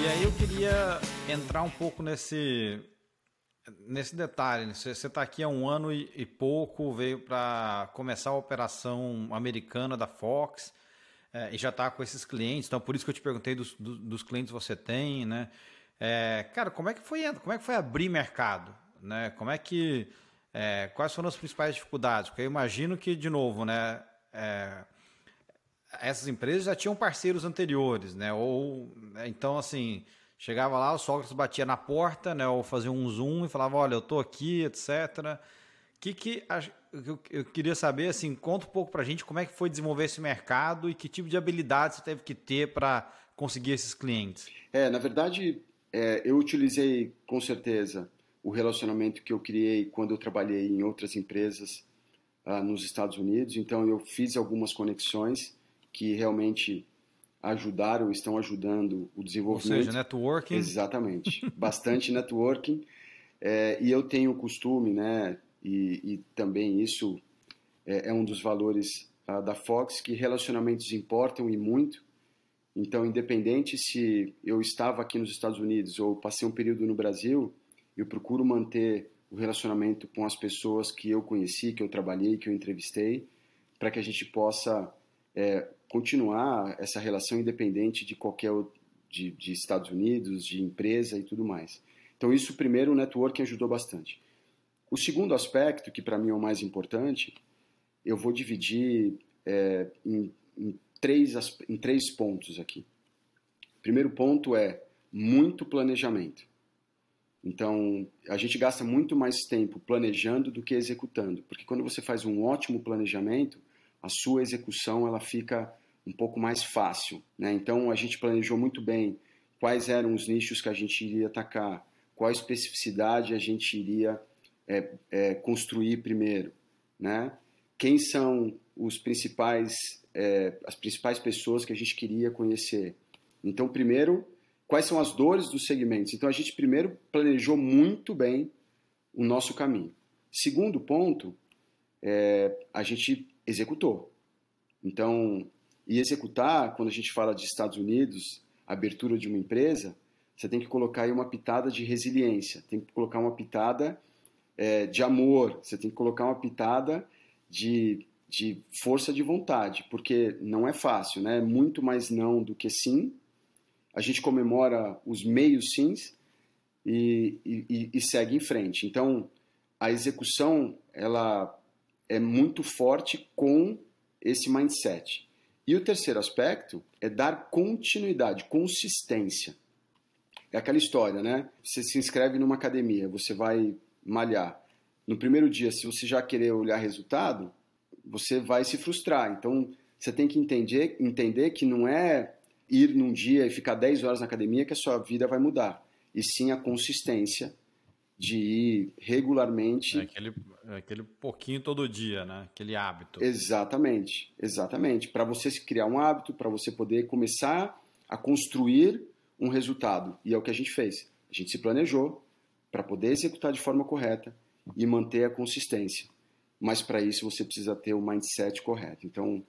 E aí eu queria entrar um pouco nesse nesse detalhe. Você está aqui há um ano e, e pouco, veio para começar a operação americana da Fox é, e já está com esses clientes. Então por isso que eu te perguntei dos, dos, clientes que você tem, né? É, cara, como é que foi como é que foi abrir mercado, né? Como é que é, quais foram as principais dificuldades? Porque eu imagino que de novo, né? Essas empresas já tinham parceiros anteriores, né? Ou então assim chegava lá, o Sócrates batia na porta, né? Ou fazia um zoom e falava, olha, eu tô aqui, etc. Que que eu queria saber assim, conta um pouco para gente como é que foi desenvolver esse mercado e que tipo de habilidade você teve que ter para conseguir esses clientes. É, na verdade, é, eu utilizei com certeza o relacionamento que eu criei quando eu trabalhei em outras empresas ah, nos Estados Unidos. Então eu fiz algumas conexões que realmente ajudaram, estão ajudando o desenvolvimento. Ou seja, networking. Exatamente, bastante networking. É, e eu tenho o costume, né, e, e também isso é, é, um dos valores uh, da Fox, que relacionamentos importam e muito. Então, independente se eu estava aqui nos Estados Unidos ou passei um período no Brasil, eu procuro manter o relacionamento com as pessoas que eu conheci, que eu trabalhei, que eu entrevistei, para que a gente possa é, continuar essa relação independente de qualquer de, de, Estados Unidos, de empresa e tudo mais. Então isso primeiro o networking ajudou bastante. O segundo aspecto, que para mim é o mais importante, eu vou dividir é, em, em, três, em três pontos aqui. Primeiro ponto é muito planejamento. Então, a gente gasta muito mais tempo planejando do que executando, porque quando você faz um ótimo planejamento, a sua execução ela fica um pouco mais fácil. Né? Então a gente planejou muito bem quais eram os nichos que a gente iria atacar, qual especificidade a gente iria é, é, construir primeiro, né? Quem são os principais, é, as principais pessoas que a gente queria conhecer? Então, primeiro, quais são as dores dos segmentos? Então, a gente primeiro planejou muito bem o nosso caminho. Segundo ponto, é, a gente executou. Então, e executar, quando a gente fala de Estados Unidos, abertura de uma empresa, você tem que colocar aí uma pitada de resiliência, tem que colocar uma pitada é, de amor, você tem que colocar uma pitada de, de força de vontade, porque não é fácil, né? É muito mais não do que sim. A gente comemora os meios sims e, e, e segue em frente. Então, a execução ela é muito forte com esse mindset. E o terceiro aspecto é dar continuidade, consistência. É aquela história, né? Você se inscreve numa academia, você vai malhar. No primeiro dia, se você já querer olhar resultado, você vai se frustrar. Então, você tem que entender, entender que não é ir num dia e ficar 10 horas na academia que a sua vida vai mudar. E sim a consistência de ir regularmente. É aquele, é aquele pouquinho todo dia, né? Aquele hábito. Exatamente, exatamente. Para você se criar um hábito, para você poder começar a construir um resultado. E é o que a gente fez. A gente se planejou para poder executar de forma correta e manter a consistência. Mas para isso você precisa ter o mindset correto. Então,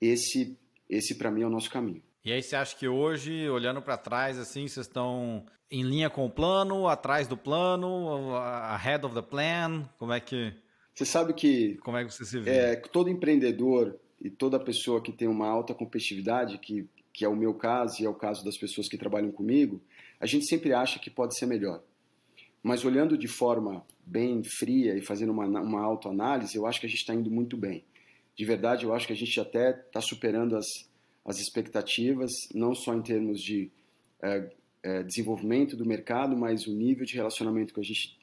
esse, esse para mim é o nosso caminho. E aí você acha que hoje, olhando para trás, assim, vocês estão em linha com o plano, atrás do plano, ahead of the plan? Como é que você sabe que como é que você se vê? É, todo empreendedor e toda pessoa que tem uma alta competitividade, que que é o meu caso e é o caso das pessoas que trabalham comigo, a gente sempre acha que pode ser melhor. Mas olhando de forma bem fria e fazendo uma, uma autoanálise, eu acho que a gente está indo muito bem. De verdade, eu acho que a gente até está superando as, as expectativas, não só em termos de é, é, desenvolvimento do mercado, mas o nível de relacionamento que a gente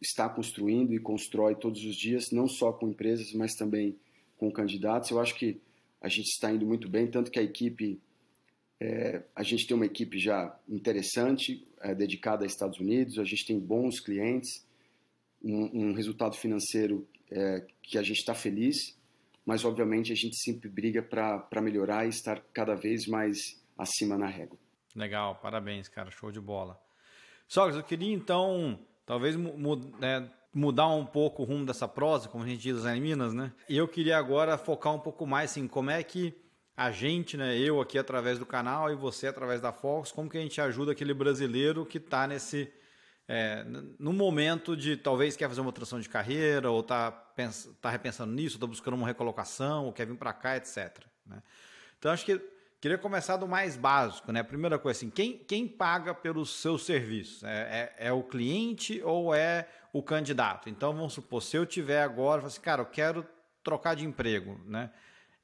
está construindo e constrói todos os dias, não só com empresas, mas também com candidatos. Eu acho que a gente está indo muito bem, tanto que a equipe, é, a gente tem uma equipe já interessante, é, dedicada a Estados Unidos, a gente tem bons clientes, um, um resultado financeiro é, que a gente está feliz mas obviamente a gente sempre briga para melhorar e estar cada vez mais acima na régua. Legal, parabéns, cara, show de bola. Sócrates, eu queria então, talvez né, mudar um pouco o rumo dessa prosa, como a gente diz lá em Minas, né? E eu queria agora focar um pouco mais assim, como é que a gente, né, eu aqui através do canal e você através da Fox, como que a gente ajuda aquele brasileiro que está nesse é, no momento de talvez quer fazer uma transição de carreira ou está tá repensando nisso, está buscando uma recolocação, ou quer vir para cá, etc. Né? Então acho que queria começar do mais básico, né? Primeira coisa assim, quem, quem paga pelos seus serviços? É, é, é, o cliente ou é o candidato? Então vamos supor, se eu tiver agora, assim, cara, eu quero trocar de emprego, né?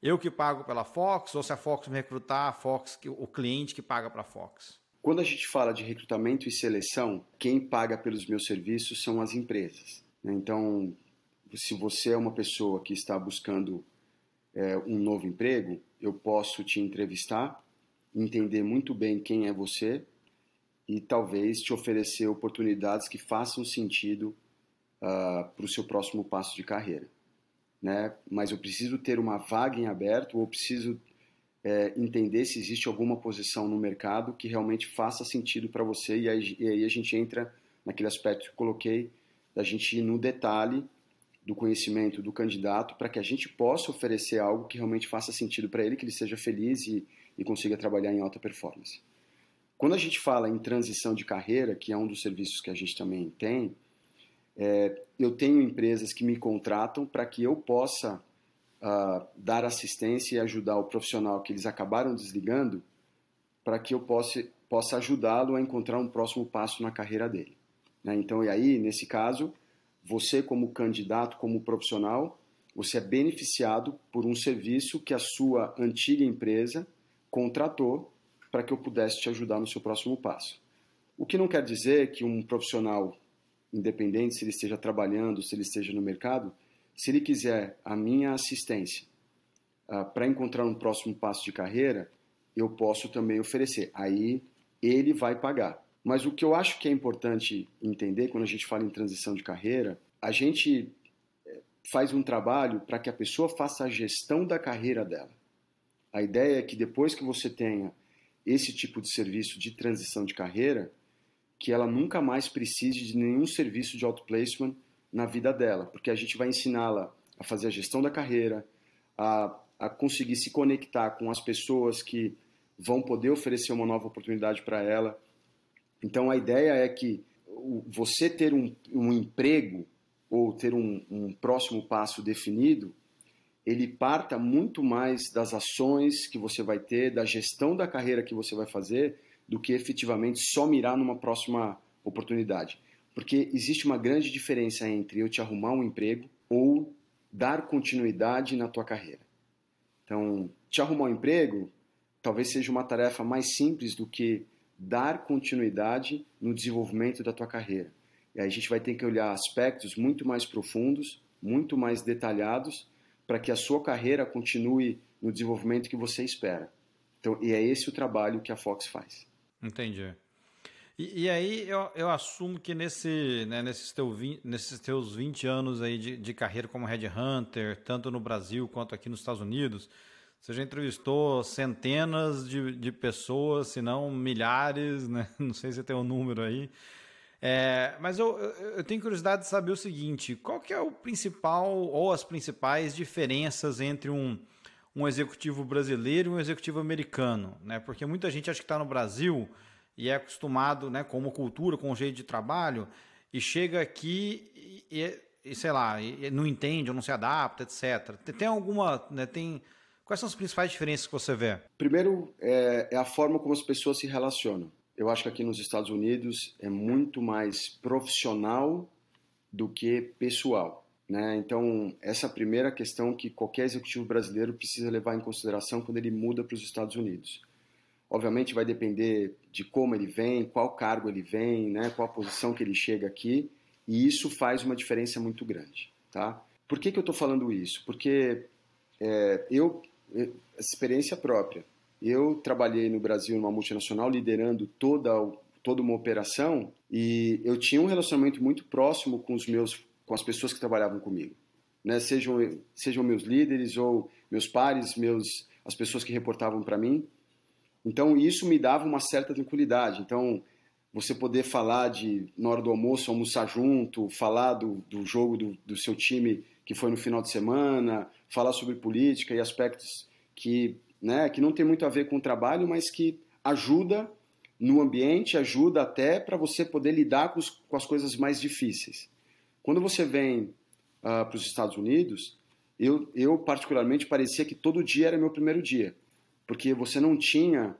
Eu que pago pela Fox ou se a Fox me recrutar, a Fox, o cliente que paga para a Fox? Quando a gente fala de recrutamento e seleção, quem paga pelos meus serviços são as empresas. Né? Então, se você é uma pessoa que está buscando é, um novo emprego, eu posso te entrevistar, entender muito bem quem é você e talvez te oferecer oportunidades que façam sentido uh, ah, para o seu próximo passo de carreira. Né? Mas eu preciso ter uma vaga em aberto ou preciso é, entender se existe alguma posição no mercado que realmente faça sentido para você e aí, e aí, a gente entra naquele aspecto que eu coloquei da gente ir no detalhe do conhecimento do candidato para que a gente possa oferecer algo que realmente faça sentido para ele, que ele seja feliz e, e consiga trabalhar em alta performance. Quando a gente fala em transição de carreira, que é um dos serviços que a gente também tem, é, eu tenho empresas que me contratam para que eu possa uh, dar assistência e ajudar o profissional que eles acabaram desligando para que eu possa, possa ajudá-lo a encontrar um próximo passo na carreira dele. Né? Então, e aí, nesse caso, você como candidato, como profissional, você é beneficiado por um serviço que a sua antiga empresa contratou para que eu pudesse te ajudar no seu próximo passo. O que não quer dizer que um profissional independente se ele esteja trabalhando, se ele esteja no mercado, se ele quiser a minha assistência uh, para encontrar um próximo passo de carreira, eu posso também oferecer. Aí ele vai pagar. Mas o que eu acho que é importante entender quando a gente fala em transição de carreira, a gente eh, faz um trabalho para que a pessoa faça a gestão da carreira dela. A ideia é que depois que você tenha esse tipo de serviço de transição de carreira, que ela nunca mais precise de nenhum serviço de outplacement na vida dela, porque a gente vai ensiná-la a fazer a gestão da carreira, a, a conseguir se conectar com as pessoas que vão poder oferecer uma nova oportunidade para ela. Então a ideia é que você ter um, um emprego ou ter um, um, próximo passo definido, ele parta muito mais das ações que você vai ter, da gestão da carreira que você vai fazer, do que efetivamente só mirar numa próxima oportunidade. Porque existe uma grande diferença entre eu te arrumar um emprego ou dar continuidade na tua carreira. Então, te arrumar um emprego talvez seja uma tarefa mais simples do que dar continuidade no desenvolvimento da tua carreira. E aí a gente vai ter que olhar aspectos muito mais profundos, muito mais detalhados, para que a sua carreira continue no desenvolvimento que você espera. Então, e é esse o trabalho que a Fox faz. Entendi. E, e, aí eu, eu assumo que nesse, né, nesses, teu, nesses teus 20 anos aí de, de carreira como Headhunter, tanto no Brasil quanto aqui nos Estados Unidos, você já entrevistou centenas de, de pessoas, se não milhares, né? não sei se tem um número aí. É, mas eu, eu tenho curiosidade de saber o seguinte: qual que é o principal ou as principais diferenças entre um, um executivo brasileiro e um executivo americano? Né? Porque muita gente acha que está no Brasil e é acostumado né, com uma cultura, com um jeito de trabalho, e chega aqui e, e sei lá, e não entende ou não se adapta, etc. Tem alguma. Né, tem, quais são as principais diferenças que você vê? Primeiro, é, é a forma como as pessoas se relacionam. Eu acho que aqui nos Estados Unidos é muito mais profissional do que pessoal. Né? Então, essa é a primeira questão que qualquer executivo brasileiro precisa levar em consideração quando ele muda para os Estados Unidos. Obviamente vai depender de como ele vem, qual cargo ele vem, né, qual posição que ele chega aqui, e isso faz uma diferença muito grande. Tá? Por que, que eu estou falando isso? Porque é, eu, experiência própria, eu trabalhei no Brasil numa multinacional liderando toda, toda uma operação e eu tinha um relacionamento muito próximo com os meus com as pessoas que trabalhavam comigo, né? Sejam sejam meus líderes ou meus pares, meus as pessoas que reportavam para mim. Então isso me dava uma certa tranquilidade. Então você poder falar de na hora do almoço almoçar junto, falar do, do jogo do, do seu time que foi no final de semana, falar sobre política e aspectos que né, que não tem muito a ver com o trabalho, mas que ajuda no ambiente, ajuda até para você poder lidar com, os, com, as coisas mais difíceis. Quando você vem uh, para os Estados Unidos, eu, eu particularmente parecia que todo dia era meu primeiro dia, porque você não tinha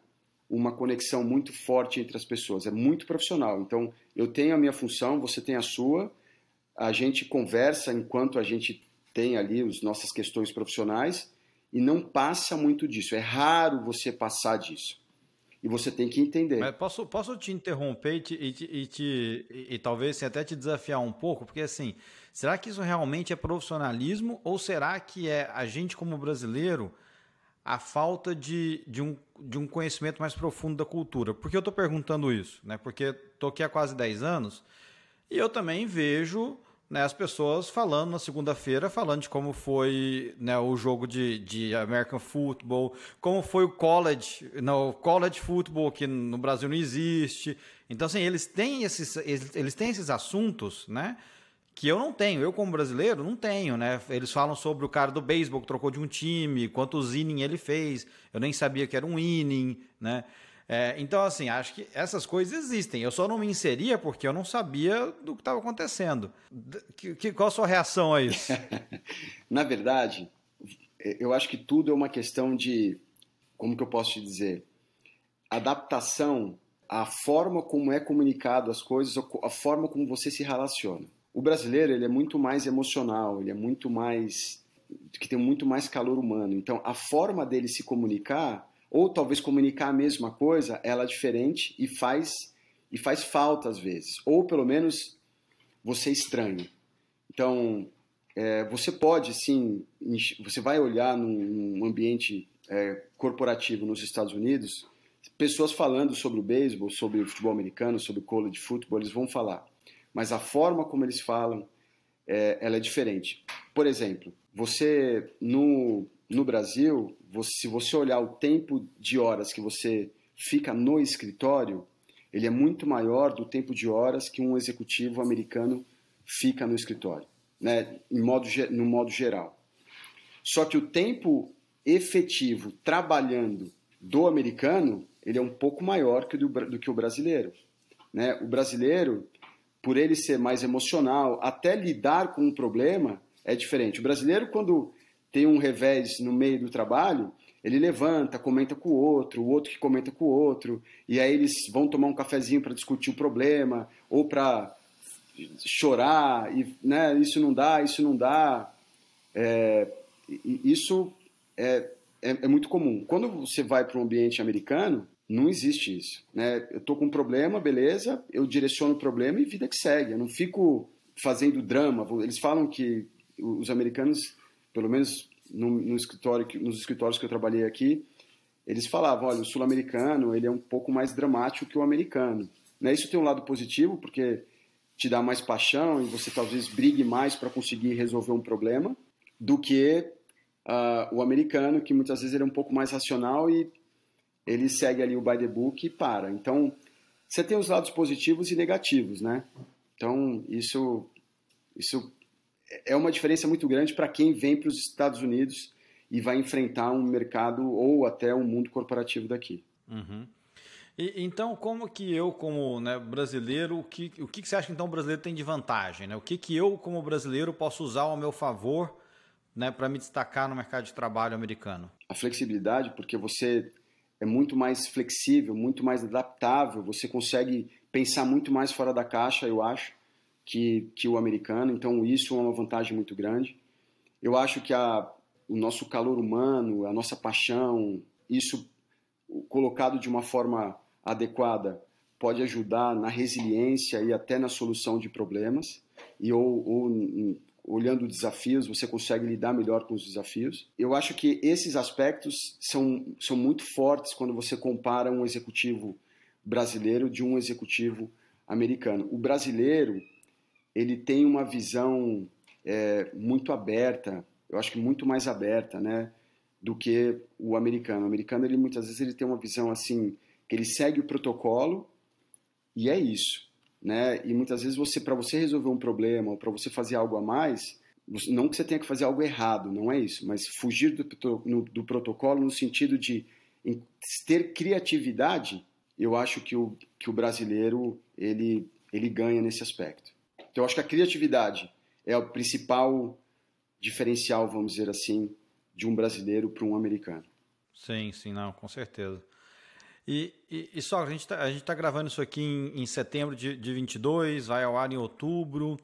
uma conexão muito forte entre as pessoas, é muito profissional. Então, eu tenho a minha função, você tem a sua, a gente conversa enquanto a gente tem ali as nossas questões profissionais e não passa muito disso. É raro você passar disso. E você tem que entender. Mas posso, posso te interromper e, te, e, te, e, te, e, talvez assim, até te desafiar um pouco? Porque assim, será que isso realmente é profissionalismo ou será que é a gente como brasileiro a falta de, de, um, de um conhecimento mais profundo da cultura? Por que eu estou perguntando isso? Né? Porque estou aqui há quase 10 anos e eu também vejo né, as pessoas falando na segunda-feira, falando de como foi né, o jogo de, de American Football, como foi o college, no college football que no Brasil não existe. Então, assim, eles têm esses, eles, eles têm esses assuntos, né? Que eu não tenho, eu como brasileiro não tenho, né? Eles falam sobre o cara do beisebol que trocou de um time, quantos inning ele fez, eu nem sabia que era um inning, né? É, então, assim, acho que essas coisas existem. Eu só não me inseria porque eu não sabia do que estava acontecendo. Que, que, qual a sua reação a isso? Na verdade, eu acho que tudo é uma questão de, como que eu posso te dizer, adaptação à forma como é comunicado as coisas, a forma como você se relaciona. O brasileiro ele é muito mais emocional, ele é muito mais que tem muito mais calor humano. Então, a forma dele se comunicar ou talvez comunicar a mesma coisa, ela é diferente e faz e faz falta às vezes, ou pelo menos você estranha. Então, é, você pode sim, você vai olhar num, num ambiente é, corporativo nos Estados Unidos, pessoas falando sobre o beisebol, sobre o futebol americano, sobre o college football, eles vão falar, mas a forma como eles falam, é, ela é diferente. Por exemplo, você no no Brasil, você, se você olhar o tempo de horas que você fica no escritório, ele é muito maior do tempo de horas que um executivo americano fica no escritório, né, em modo, no modo geral. Só que o tempo efetivo trabalhando do americano, ele é um pouco maior que do, do que o brasileiro. Né? O brasileiro, por ele ser mais emocional, até lidar com um problema é diferente. O brasileiro, quando tem um revés no meio do trabalho, ele levanta, comenta com o outro, o outro que comenta com o outro, e aí eles vão tomar um cafezinho para discutir o problema, ou para chorar, e né, isso não dá, isso não dá. É, isso é, é, é, muito comum. Quando você vai para um ambiente americano, não existe isso. Né? Eu estou com um problema, beleza, eu direciono o problema e vida que segue. Eu não fico fazendo drama. Eles falam que os americanos pelo menos no, no escritório, nos escritórios que eu trabalhei aqui, eles falavam, olha, o sul-americano ele é um pouco mais dramático que o americano. Né? Isso tem um lado positivo, porque te dá mais paixão e você talvez brigue mais para conseguir resolver um problema, do que uh, o americano, que muitas vezes ele é um pouco mais racional e ele segue ali o by the book e para. Então, você tem os lados positivos e negativos, né? Então, isso, isso é uma diferença muito grande para quem vem para os Estados Unidos e vai enfrentar um mercado ou até um mundo corporativo daqui. Uhum. E, então, como que eu, como né, brasileiro, o que, o que você acha que então o brasileiro tem de vantagem? Né? O que, que eu, como brasileiro, posso usar ao meu favor né, para me destacar no mercado de trabalho americano? A flexibilidade, porque você é muito mais flexível, muito mais adaptável, você consegue pensar muito mais fora da caixa, eu acho que, que o americano, então isso é uma vantagem muito grande. Eu acho que a, o nosso calor humano, a nossa paixão, isso colocado de uma forma adequada pode ajudar na resiliência e até na solução de problemas. E ou, ou olhando desafios você consegue lidar melhor com os desafios. Eu acho que esses aspectos são, são muito fortes quando você compara um executivo brasileiro de um executivo americano. O brasileiro ele tem uma visão é, muito aberta, eu acho que muito mais aberta, né, do que o americano. O americano, ele muitas vezes ele tem uma visão assim, que ele segue o protocolo e é isso, né? E muitas vezes você para você resolver um problema ou para você fazer algo a mais, não que você tenha que fazer algo errado, não é isso, mas fugir do, no, do protocolo no sentido de ter criatividade, eu acho que o, que o brasileiro ele, ele ganha nesse aspecto. Então, eu acho que a criatividade é o principal diferencial, vamos dizer assim, de um brasileiro para um americano. Sim, sim, não, com certeza. E, e, e só, a gente está tá gravando isso aqui em, em setembro de, de 22, vai ao ar em outubro.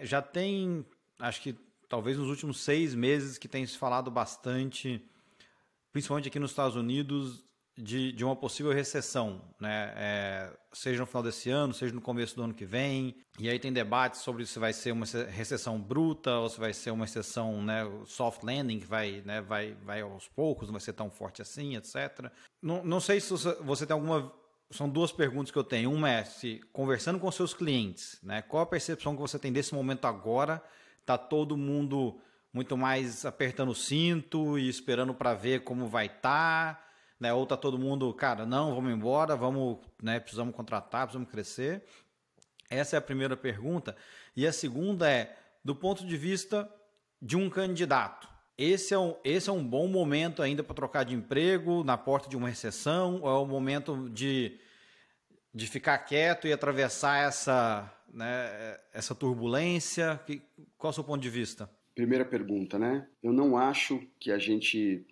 Já tem, acho que talvez nos últimos seis meses que tem se falado bastante, principalmente aqui nos Estados Unidos, de, de uma possível recessão, né? É, seja no final desse ano, seja no começo do ano que vem. E aí tem debates sobre se vai ser uma recessão bruta ou se vai ser uma recessão, né, soft landing, que vai, né, vai, vai aos poucos, não vai ser tão forte assim, etc. Não, não sei se você tem alguma. São duas perguntas que eu tenho. Uma é se conversando com seus clientes, né, qual a percepção que você tem desse momento agora? Tá todo mundo muito mais apertando o cinto e esperando para ver como vai estar. Tá né? Ou tá todo mundo, cara, não, vamos embora, vamos, né, precisamos contratar, precisamos crescer. Essa é a primeira pergunta. E a segunda é, do ponto de vista de um candidato. Esse é um, esse é um bom momento ainda para trocar de emprego, na porta de uma recessão, ou é o momento de, de ficar quieto e atravessar essa, né, essa turbulência? Qual é o seu ponto de vista? Primeira pergunta, né? Eu não acho que a gente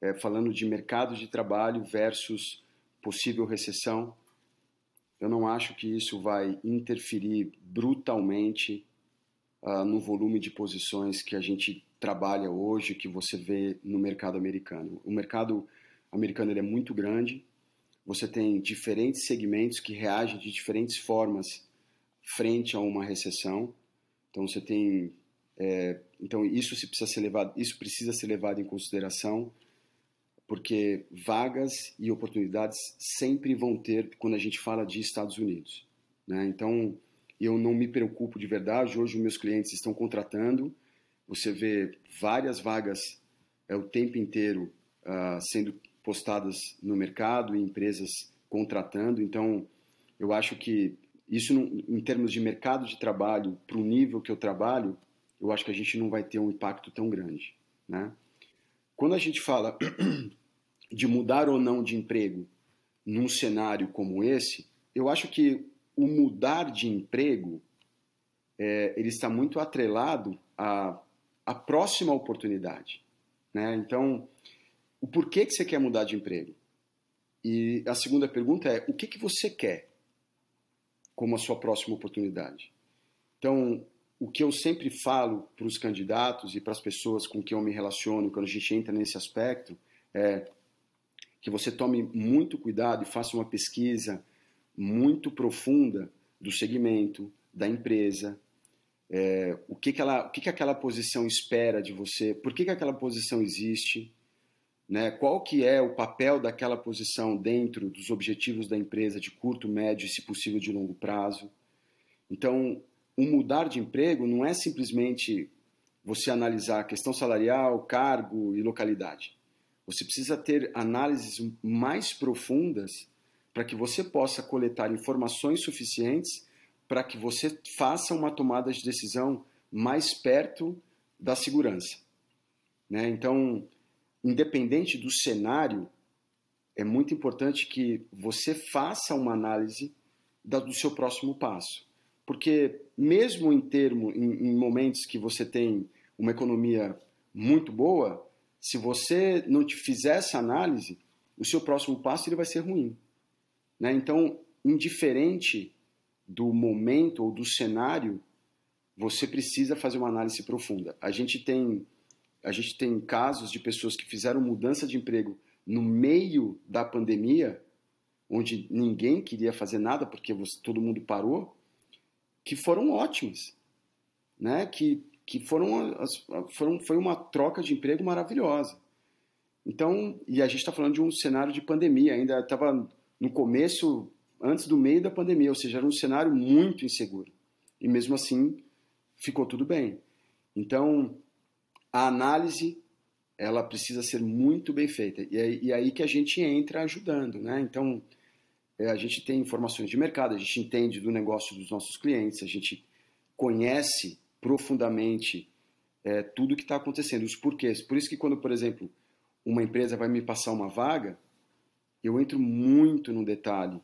é, falando de mercado de trabalho versus possível recessão. Eu não acho que isso vai interferir brutalmente uh, no volume de posições que a gente trabalha hoje, que você vê no mercado americano. O mercado americano é muito grande, você tem diferentes segmentos que reagem de diferentes formas frente a uma recessão. Então você tem, é, então isso se precisa ser levado, isso precisa ser levado em consideração porque vagas e oportunidades sempre vão ter quando a gente fala de Estados Unidos. Né? Então, eu não me preocupo de verdade. Hoje, meus clientes estão contratando. Você vê várias vagas é, o tempo inteiro uh, sendo postadas no mercado e empresas contratando. Então, eu acho que isso, em termos de mercado de trabalho, para o nível que eu trabalho, eu acho que a gente não vai ter um impacto tão grande. Né? Quando a gente fala de mudar ou não de emprego num cenário como esse, eu acho que o mudar de emprego é, ele está muito atrelado à, à próxima oportunidade. Né? Então, o porquê que você quer mudar de emprego? E a segunda pergunta é, o que, que você quer como a sua próxima oportunidade? Então, o que eu sempre falo para os candidatos e para as pessoas com quem eu me relaciono quando a gente entra nesse aspecto é que você tome muito cuidado e faça uma pesquisa muito profunda do segmento, da empresa, é, o, que, que, ela, o que, que aquela posição espera de você, por que, que aquela posição existe, né? qual que é o papel daquela posição dentro dos objetivos da empresa de curto, médio e, se possível, de longo prazo. Então, o mudar de emprego não é simplesmente você analisar a questão salarial, cargo e localidade. Você precisa ter análises mais profundas para que você possa coletar informações suficientes para que você faça uma tomada de decisão mais perto da segurança. Né? Então, independente do cenário, é muito importante que você faça uma análise do seu próximo passo. Porque mesmo em termo, em, em momentos que você tem uma economia muito boa, se você não te fizer essa análise, o seu próximo passo ele vai ser ruim. Né? Então, indiferente do momento ou do cenário, você precisa fazer uma análise profunda. A gente tem, a gente tem casos de pessoas que fizeram mudança de emprego no meio da pandemia, onde ninguém queria fazer nada porque você, todo mundo parou, que foram ótimas, né? Que que foram, foram foi uma troca de emprego maravilhosa. Então, e a gente está falando de um cenário de pandemia, ainda estava no começo, antes do meio da pandemia, ou seja, era um cenário muito inseguro. E mesmo assim, ficou tudo bem. Então, a análise ela precisa ser muito bem feita. E é, e é aí que a gente entra ajudando. Né? Então, é, a gente tem informações de mercado, a gente entende do negócio dos nossos clientes, a gente conhece profundamente é, tudo o que está acontecendo, os porquês. Por isso que quando, por exemplo, uma empresa vai me passar uma vaga, eu entro muito no detalhe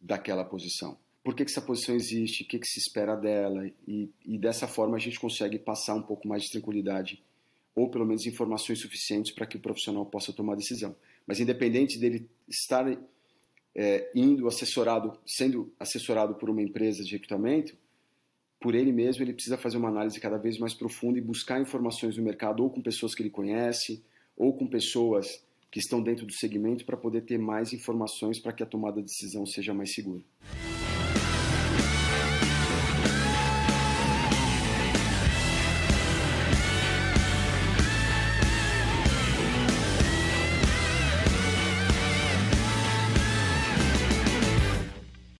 daquela posição. Por que, que essa posição existe, o que, que se espera dela, e, e dessa forma a gente consegue passar um pouco mais de tranquilidade, ou pelo menos informações suficientes para que o profissional possa tomar decisão. Mas independente dele estar é, indo assessorado, sendo assessorado por uma empresa de recrutamento, por ele mesmo ele precisa fazer uma análise cada vez mais profunda e buscar informações no mercado ou com pessoas que ele conhece ou com pessoas que estão dentro do segmento para poder ter mais informações para que a tomada de decisão seja mais segura.